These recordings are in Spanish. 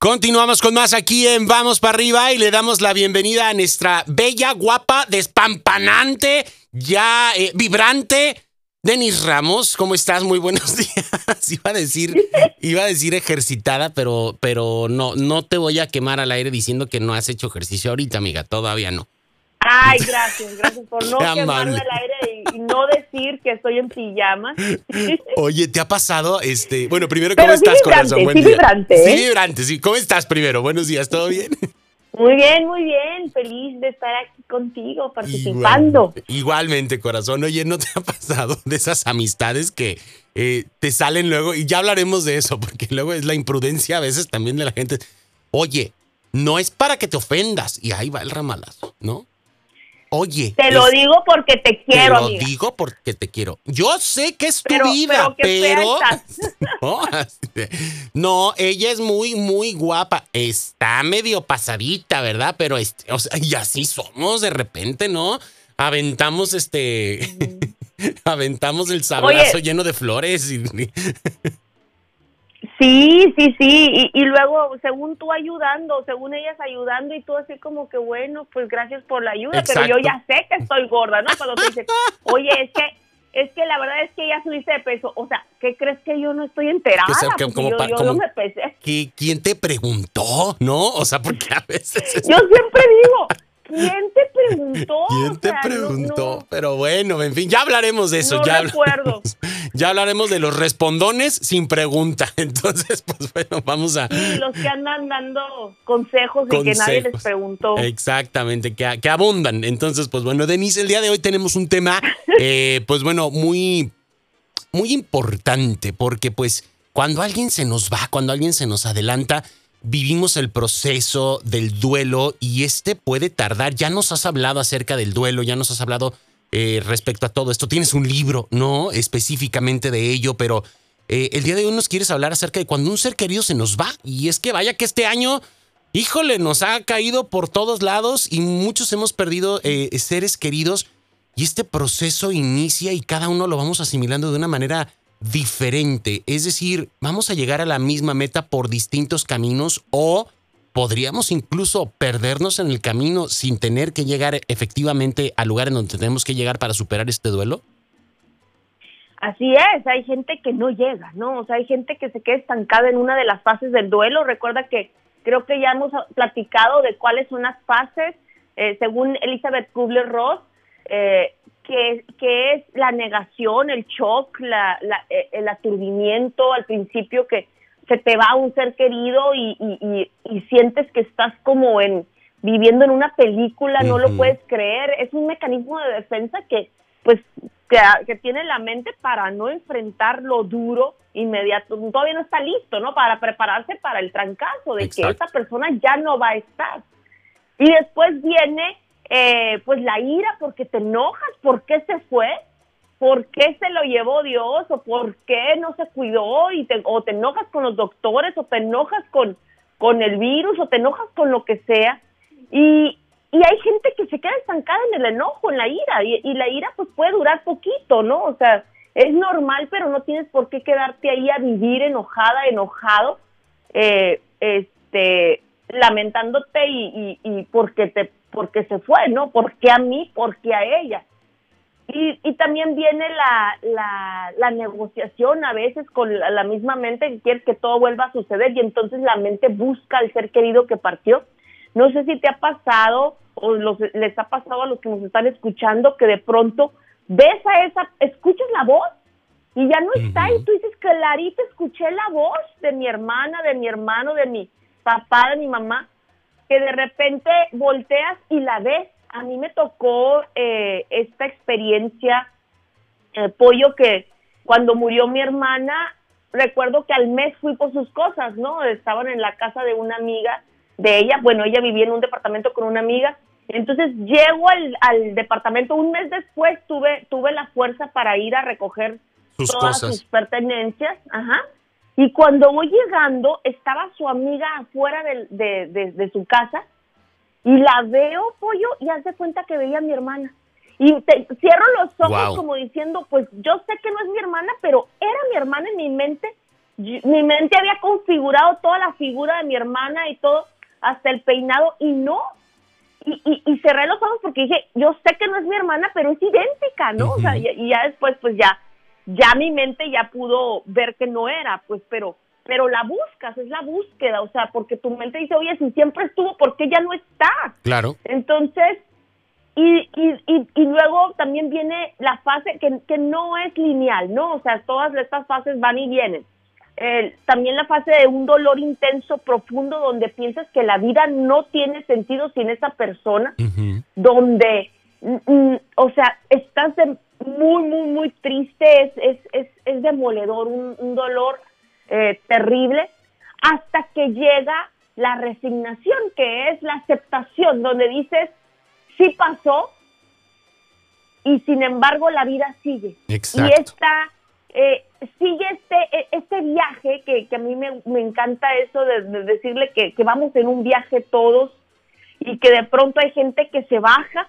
Continuamos con más aquí en Vamos para arriba y le damos la bienvenida a nuestra bella, guapa, despampanante, ya eh, vibrante. Denis Ramos, ¿cómo estás? Muy buenos días. Iba a decir, iba a decir ejercitada, pero, pero no, no te voy a quemar al aire diciendo que no has hecho ejercicio ahorita, amiga. Todavía no. Ay, gracias, gracias por no quemarme al aire y, no decir que estoy en pijama. Oye, ¿te ha pasado? este Bueno, primero, ¿cómo estás, corazón? Buen sí, vibrante. Sí, vibrante, sí. ¿Cómo estás primero? Buenos días, ¿todo bien? Muy bien, muy bien. Feliz de estar aquí contigo, participando. igualmente, corazón. Oye, ¿no te ha pasado de esas amistades que eh, te salen luego? Y ya hablaremos de eso, porque luego es la imprudencia a veces también de la gente. Oye, no es para que te ofendas. Y ahí va el ramalazo, ¿no? Oye. Te lo digo porque te quiero. Te lo digo porque te quiero. Yo sé que es tu vida, pero. no, ella es muy, muy guapa. Está medio pasadita, ¿verdad? Pero, este, o sea, y así somos de repente, ¿no? Aventamos este. aventamos el sablazo lleno de flores. Y, Sí, sí, sí, y, luego según tú ayudando, según ellas ayudando y tú así como que bueno, pues gracias por la ayuda, pero yo ya sé que estoy gorda, ¿no? Cuando te dicen, oye, es que es que la verdad es que ya subiste de peso. O sea, ¿qué crees que yo no estoy enterada? yo, no me pesé. ¿Quién te preguntó? ¿No? O sea, porque a veces... Yo siempre digo, ¿Quién te preguntó? ¿Quién te preguntó? Pero bueno, en fin, ya hablaremos de eso. No ya recuerdo. ya hablaremos de los respondones sin pregunta. Entonces, pues bueno, vamos a. Sí, los que andan dando consejos, y que nadie les preguntó. Exactamente, que, que, abundan. Entonces, pues bueno, Denise, el día de hoy tenemos un tema, eh, pues bueno, muy, muy importante, porque pues cuando alguien se nos va, cuando alguien se nos adelanta, vivimos el proceso del duelo y este puede tardar. Ya nos has hablado acerca del duelo, ya nos has hablado eh, respecto a todo esto. Tienes un libro, ¿no? Específicamente de ello, pero eh, el día de hoy nos quieres hablar acerca de cuando un ser querido se nos va. Y es que vaya que este año, híjole, nos ha caído por todos lados y muchos hemos perdido eh, seres queridos. Y este proceso inicia y cada uno lo vamos asimilando de una manera diferente. Es decir, vamos a llegar a la misma meta por distintos caminos o podríamos incluso perdernos en el camino sin tener que llegar efectivamente al lugar en donde tenemos que llegar para superar este duelo. Así es, hay gente que no llega, ¿no? O sea, hay gente que se queda estancada en una de las fases del duelo. Recuerda que creo que ya hemos platicado de cuáles son las fases. Eh, según Elizabeth Kubler-Ross, eh, que, es la negación, el shock, la, eh, el aturdimiento al principio que se te va un ser querido y, sientes que estás como en viviendo en una película, no lo puedes creer, es un mecanismo de defensa que pues que, tiene la mente para no enfrentar lo duro inmediato, todavía no está listo, ¿no? Para prepararse para el trancazo de que esa persona ya no va a estar. Y después viene eh, pues la ira porque te enojas, ¿por qué se fue? ¿Por qué se lo llevó Dios? ¿O por qué no se cuidó? Y te, o te enojas con los doctores, o te enojas con, con el virus, o te enojas con lo que sea. Y, y hay gente que se queda estancada en el enojo, en la ira, y, la ira pues puede durar poquito, ¿no? O sea, es normal, pero no tienes por qué quedarte ahí a vivir enojada, enojado, eh, este, lamentándote y, y, y porque te porque se fue, ¿no? ¿Por qué a mí? ¿Por qué a ella? Y, y también viene la, la, la, negociación a veces con la, misma mente que quiere que todo vuelva a suceder y entonces la mente busca al ser querido que partió. No sé si te ha pasado o los, les ha pasado a los que nos están escuchando que de pronto ves a esa, escuchas la voz y ya no está y tú dices, clarito, escuché la voz de mi hermana, de mi hermano, de mi papá, de mi mamá que de repente volteas y la ves. A mí me tocó eh, esta experiencia, el pollo, que cuando murió mi hermana, recuerdo que al mes fui por sus cosas, ¿no? Estaban en la casa de una amiga de ella, bueno, ella vivía en un departamento con una amiga, entonces llego al, al departamento, un mes después tuve, tuve la fuerza para ir a recoger todas sus pertenencias, ajá, y cuando voy llegando, estaba su amiga afuera de, su casa y la veo, pollo, y hace cuenta que veía a mi hermana. Y cierro los ojos como diciendo, pues yo sé que no es mi hermana, pero era mi hermana en mi mente mi mente había configurado toda la figura de mi hermana y todo, hasta el peinado, y no. Y, y, cerré los ojos porque dije, yo sé que no es mi hermana, pero es idéntica, ¿no? O sea, y, ya después, pues ya, ya mi mente ya pudo ver que no era, pues, pero, pero la buscas, es la búsqueda, o sea, porque tu mente dice, oye, si siempre estuvo, ¿por qué ya no está? Claro. Entonces, y, y, y, luego también viene la fase que, que no es lineal, ¿no? O sea, todas estas fases van y vienen. también la fase de un dolor intenso, profundo, donde piensas que la vida no tiene sentido sin esa persona, donde, mm, mm, o sea, estás muy, muy, muy triste, demoledor, un, un dolor eh, terrible, hasta que llega la resignación, que es la aceptación, donde dices, sí pasó y sin embargo la vida sigue. Exacto. Y esta, eh, sigue este, e, este viaje que, que a mí me, me encanta eso de, decirle que, que, vamos en un viaje todos y que de pronto hay gente que se baja,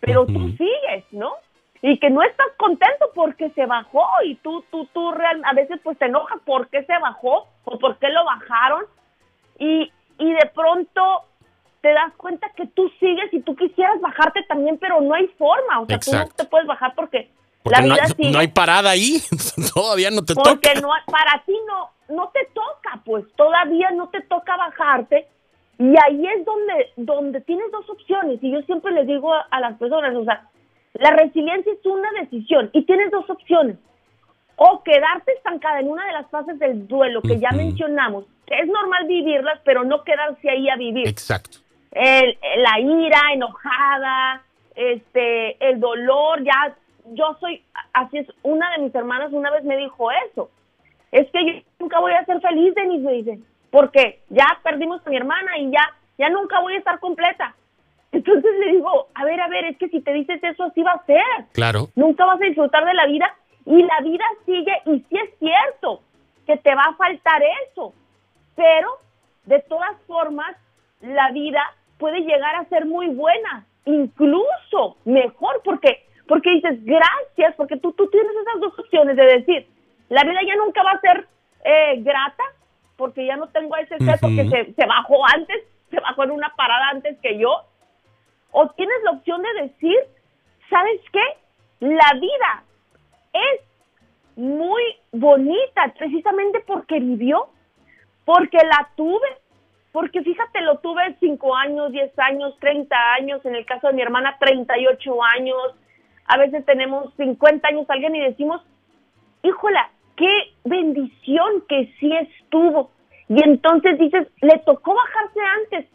pero tú sigues, ¿no? Y que no estás contento porque se bajó y tú, tú, tú real, a veces pues te enojas por qué se bajó o por qué lo bajaron y, y de pronto te das cuenta que tú sigues y tú quisieras bajarte también, pero no hay forma. O sea, tú no te puedes bajar porque, la vida no hay, sigue. No hay parada ahí, todavía no te toca. Porque no, para ti no, no te toca, pues todavía no te toca bajarte. Y ahí es donde, donde tienes dos opciones. Y yo siempre les digo a, las personas, o sea, la resiliencia es una decisión y tienes dos opciones. O quedarte estancada en una de las fases del duelo que ya mencionamos, que es normal vivirlas, pero no quedarse ahí a vivir. Exacto el, la ira, enojada, este, el dolor, ya, yo soy, así es, una de mis hermanas una vez me dijo eso, es que yo nunca voy a ser feliz, Denise, me dice, porque ya perdimos a mi hermana y ya, ya nunca voy a estar completa. Entonces le digo, a ver, a ver, es que si te dices eso, así va a ser. Claro. Nunca vas a disfrutar de la vida y la vida sigue y sí es cierto que te va a faltar eso, pero de todas formas, la vida puede llegar a ser muy buena, incluso mejor, porque, porque dices gracias, porque tú, tú tienes esas dos opciones de decir, la vida ya nunca va a ser eh, grata, porque ya no tengo ese ser, porque se, se bajó antes, se bajó en una parada antes que yo, o tienes la opción de decir, ¿sabes qué? La vida es muy bonita precisamente porque vivió, porque la tuve, porque fíjate, lo tuve 5 años, 10 años, 30 años, en el caso de mi hermana 38 años, a veces tenemos 50 años alguien y decimos, híjola, qué bendición que sí estuvo. Y entonces dices, le tocó bajarse antes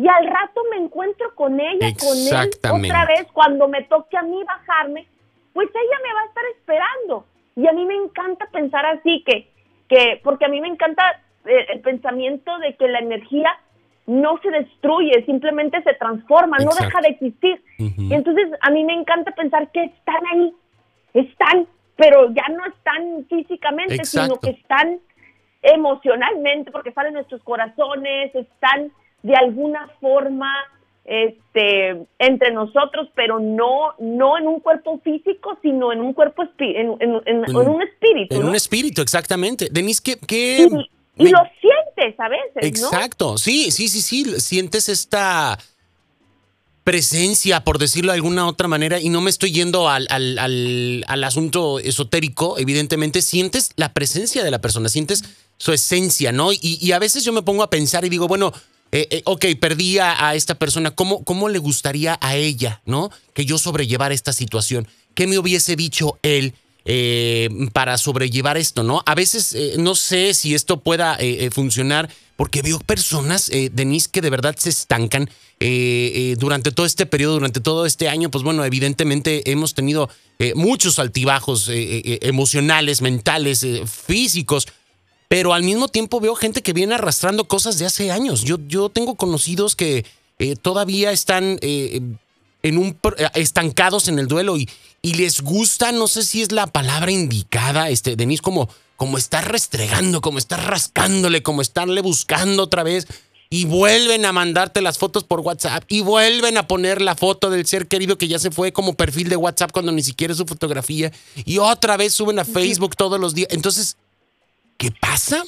y al rato me encuentro con ella, con él otra vez, cuando me toque a mí bajarme, pues ella me va a estar esperando. Y a mí me encanta pensar así, que, que porque a mí me encanta eh, el pensamiento de que la energía no se destruye, simplemente se transforma, no deja de existir. Y entonces a mí me encanta pensar que están ahí, están, pero ya no están físicamente, sino que están emocionalmente, porque están en nuestros corazones, están de alguna forma este entre nosotros, pero no no en un cuerpo físico, sino en un cuerpo en, en, un espíritu. En un espíritu, exactamente. Denise, ¿qué, qué, y lo sientes a veces. Exacto, sí, sí, sí, sí, sientes esta presencia, por decirlo de alguna otra manera, y no me estoy yendo al, al, al, asunto esotérico, evidentemente, sientes la presencia de la persona, sientes su esencia, ¿no? Y, a veces yo me pongo a pensar y digo, bueno, eh, eh, ok, perdí a, esta persona, ¿Cómo, ¿cómo le gustaría a ella, ¿no? Que yo sobrellevara esta situación. ¿Qué me hubiese dicho él? Eh, para sobrellevar esto, ¿no? A veces eh, no sé si esto pueda eh, funcionar porque veo personas, Denise, que de verdad se estancan durante todo este periodo, durante todo este año, pues bueno, evidentemente hemos tenido muchos altibajos emocionales, mentales, físicos, pero al mismo tiempo veo gente que viene arrastrando cosas de hace años. Yo, yo tengo conocidos que todavía están en un, estancados en el duelo y, y les gusta, no sé si es la palabra indicada, este, Denise, como, como estar restregando, como estar rascándole, como estarle buscando otra vez. Y vuelven a mandarte las fotos por WhatsApp y vuelven a poner la foto del ser querido que ya se fue como perfil de WhatsApp cuando ni siquiera es su fotografía. Y otra vez suben a Facebook todos los días. Entonces, ¿Qué pasa?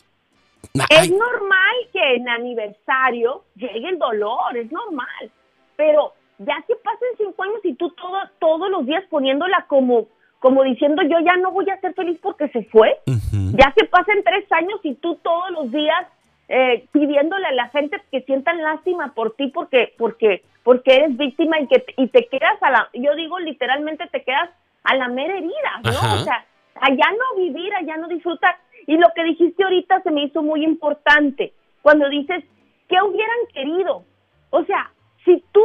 Es normal que en aniversario llegue el dolor, es normal. Pero ya que pasen cinco años y tú todo, todos los días poniéndola como, como diciendo yo ya no voy a ser feliz porque se fue, ya que pasen tres años y tú todos los días eh, pidiéndole a la gente que sientan lástima por ti porque, porque, porque eres víctima y que y te quedas a la, yo digo literalmente te quedas a la mera herida, ¿no? O sea, allá no vivir, allá no disfrutar. Y lo que dijiste ahorita se me hizo muy importante, cuando dices, ¿qué hubieran querido? O sea, si tú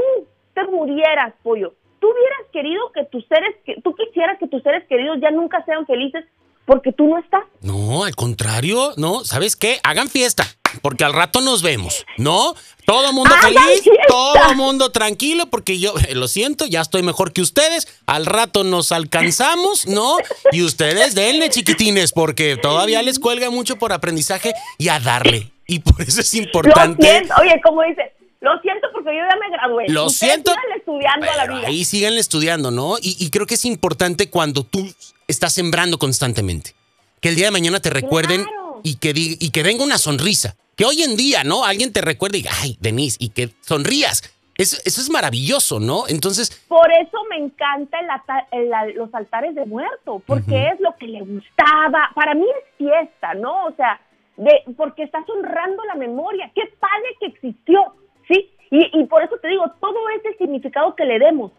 te murieras, pollo, tú hubieras querido que tus seres, que tú quisieras que tus seres queridos ya nunca sean felices porque tú no estás. No, al contrario, no, ¿sabes qué? Hagan fiesta, porque al rato nos vemos, ¿no? Todo mundo feliz, todo mundo tranquilo, porque yo, eh, lo siento, ya estoy mejor que ustedes. Al rato nos alcanzamos, ¿no? Y ustedes denle chiquitines, porque todavía les cuelga mucho por aprendizaje y a darle. Y por eso es importante. Oye, como dice, lo siento porque yo ya me gradué. Lo siento. Sigan estudiando a la vida. Ahí sigan estudiando, ¿no? Y, creo que es importante cuando tú estás sembrando constantemente. Que el día de mañana te recuerden y, que y que venga una sonrisa. Que hoy en día, ¿no? Alguien te recuerde y diga, ay, Denise, y que sonrías. Eso, eso es maravilloso, ¿no? Entonces. Por eso me encantan los altares de muerto, porque es lo que le gustaba. Para mí es fiesta, ¿no? O sea, de, porque estás honrando la memoria. Qué padre que existió ¿sí? Y, y por eso te digo, todo ese significado que le demos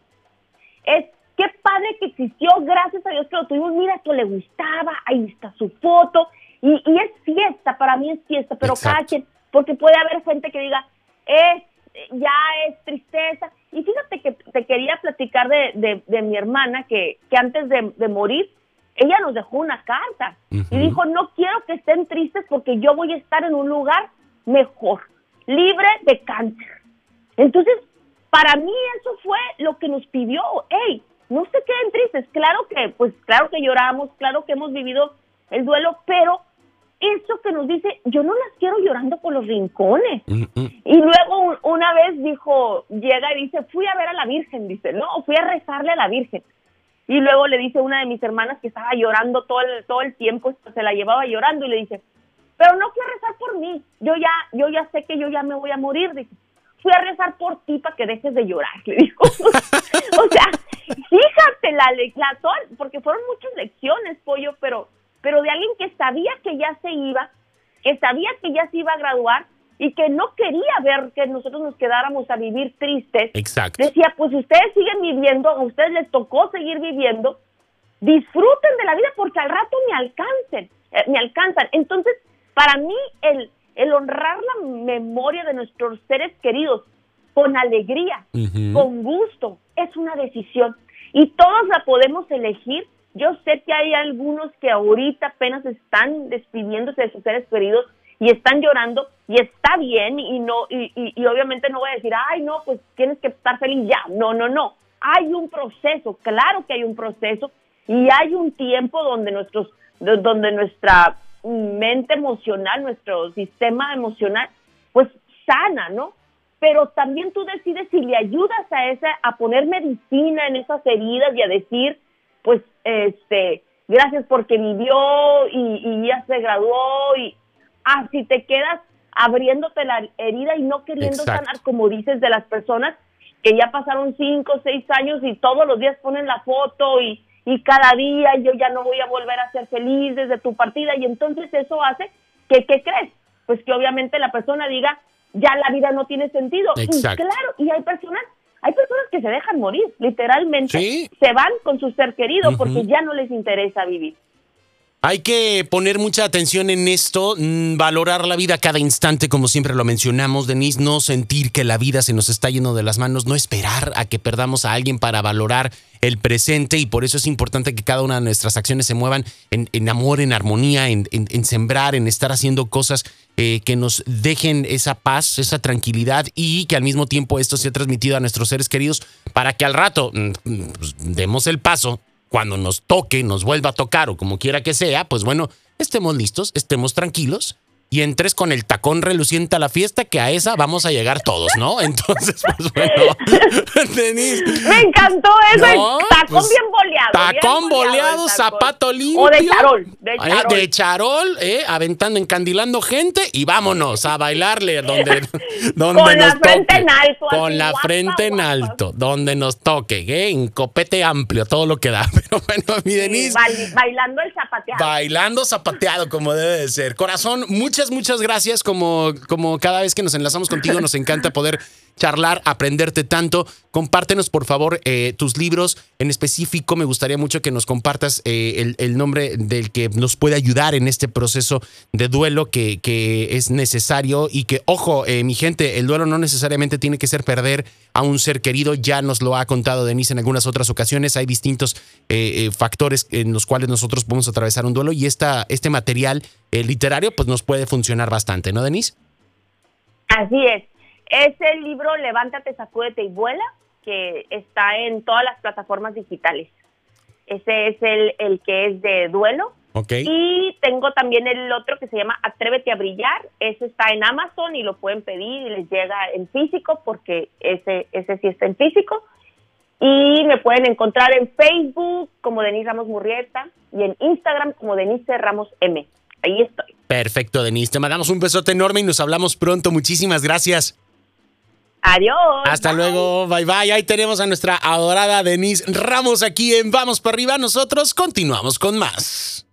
es qué padre que existió, gracias a Dios que lo tuvimos, mira, esto le gustaba, ahí está su foto, y, y es fiesta, para mí es fiesta, pero cada quien, porque puede haber gente que diga, es, ya es tristeza, y fíjate que te quería platicar de, de, mi hermana, que, que antes de, de, morir, ella nos dejó una carta, y dijo, no quiero que estén tristes porque yo voy a estar en un lugar mejor, libre de cáncer. Entonces, para mí eso fue lo que nos pidió, hey, no se queden tristes, claro que, pues claro que lloramos, claro que hemos vivido el duelo, pero eso que nos dice, yo no las quiero llorando por los rincones. Mm, mm. Y luego una vez dijo, llega y dice, fui a ver a la Virgen, dice, no, fui a rezarle a la Virgen. Y luego le dice una de mis hermanas que estaba llorando todo el, todo el tiempo, se la llevaba llorando y le dice, pero no fui a rezar por mí. Yo ya, yo ya sé que yo ya me voy a morir. Dice, fui a rezar por ti para que dejes de llorar, le dijo. o sea, fíjate la, lección, porque fueron muchas lecciones, pollo, pero, pero de alguien que sabía que ya se iba, que sabía que ya se iba a graduar y que no quería ver que nosotros nos quedáramos a vivir tristes. Exacto. Decía, pues ustedes siguen viviendo, a ustedes les tocó seguir viviendo, disfruten de la vida porque al rato me alcancen, eh, me alcanzan. Entonces, para mí, el, el honrar la memoria de nuestros seres queridos con alegría, con gusto, es una decisión. Y todos la podemos elegir. Yo sé que hay algunos que ahorita apenas están despidiéndose de sus seres queridos y están llorando y está bien y no y, y, obviamente no voy a decir ay no pues tienes que estar feliz ya no no no hay un proceso claro que hay un proceso y hay un tiempo donde nuestros donde nuestra mente emocional, nuestro sistema emocional, pues sana, ¿no? Pero también tú decides si le ayudas a esa, a poner medicina en esas heridas y a decir, pues, este, gracias porque vivió y, ya se graduó y, ah, si te quedas abriéndote la herida y no queriendo sanar, como dices, de las personas que ya pasaron cinco, seis años y todos los días ponen la foto y, y cada día yo ya no voy a volver a ser feliz desde tu partida y entonces eso hace que, ¿qué crees? Pues que obviamente la persona diga, ya la vida no tiene sentido. Y claro, y hay personas, hay personas que se dejan morir, literalmente, se van con su ser querido porque ya no les interesa vivir. Hay que poner mucha atención en esto, mm, valorar la vida cada instante, como siempre lo mencionamos, Denise, no sentir que la vida se nos está yendo de las manos, no esperar a que perdamos a alguien para valorar el presente y por eso es importante que cada una de nuestras acciones se muevan en, amor, en armonía, en, sembrar, en estar haciendo cosas eh, que nos dejen esa paz, esa tranquilidad y que al mismo tiempo esto sea transmitido a nuestros seres queridos para que al rato mm, pues, demos el paso cuando nos toque, nos vuelva a tocar o como quiera que sea, pues bueno, estemos listos, estemos tranquilos y entres con el tacón reluciente a la fiesta, que a esa vamos a llegar todos, ¿no? Entonces, pues bueno, Denise. Me encantó eso, tacón pues, bien boleado. Tacón boleado, zapato limpio. O de charol. De eh, charol, de charol eh, aventando, encandilando gente y vámonos a bailarle donde, donde Con la frente en alto. Con la frente en alto, donde nos toque, ¿eh? en copete amplio, todo lo que da. Pero bueno, mi Denise. bailando el zapateado. Bailando zapateado, como debe de ser. Corazón, muchas muchas, muchas gracias. Como, como cada vez que nos enlazamos contigo, nos encanta poder charlar, aprenderte tanto. Compártenos, por favor, eh, tus libros. En específico, me gustaría mucho que nos compartas eh, el, nombre del que nos puede ayudar en este proceso de duelo que, es necesario y que, ojo, eh, mi gente, el duelo no necesariamente tiene que ser perder a un ser querido. Ya nos lo ha contado Denise en algunas otras ocasiones. Hay distintos factores en los cuales nosotros podemos atravesar un duelo y esta, este material literario pues nos puede funcionar bastante, ¿no, Denise? Así es. Es el libro Levántate, sacúdete y vuela, que está en todas las plataformas digitales. Ese es el, el que es de duelo. Okay. Y tengo también el otro que se llama Atrévete a brillar. Ese está en Amazon y lo pueden pedir y les llega en físico porque ese, ese sí está en físico. Y me pueden encontrar en Facebook como Denise Ramos Murrieta y en Instagram como Denise Ramos M. Ahí estoy. Perfecto, Denise. Te mandamos un besote enorme y nos hablamos pronto. Muchísimas gracias. Adiós. Hasta luego. Bye bye. Ahí tenemos a nuestra adorada Denise Ramos aquí en Vamos para arriba. Nosotros continuamos con más.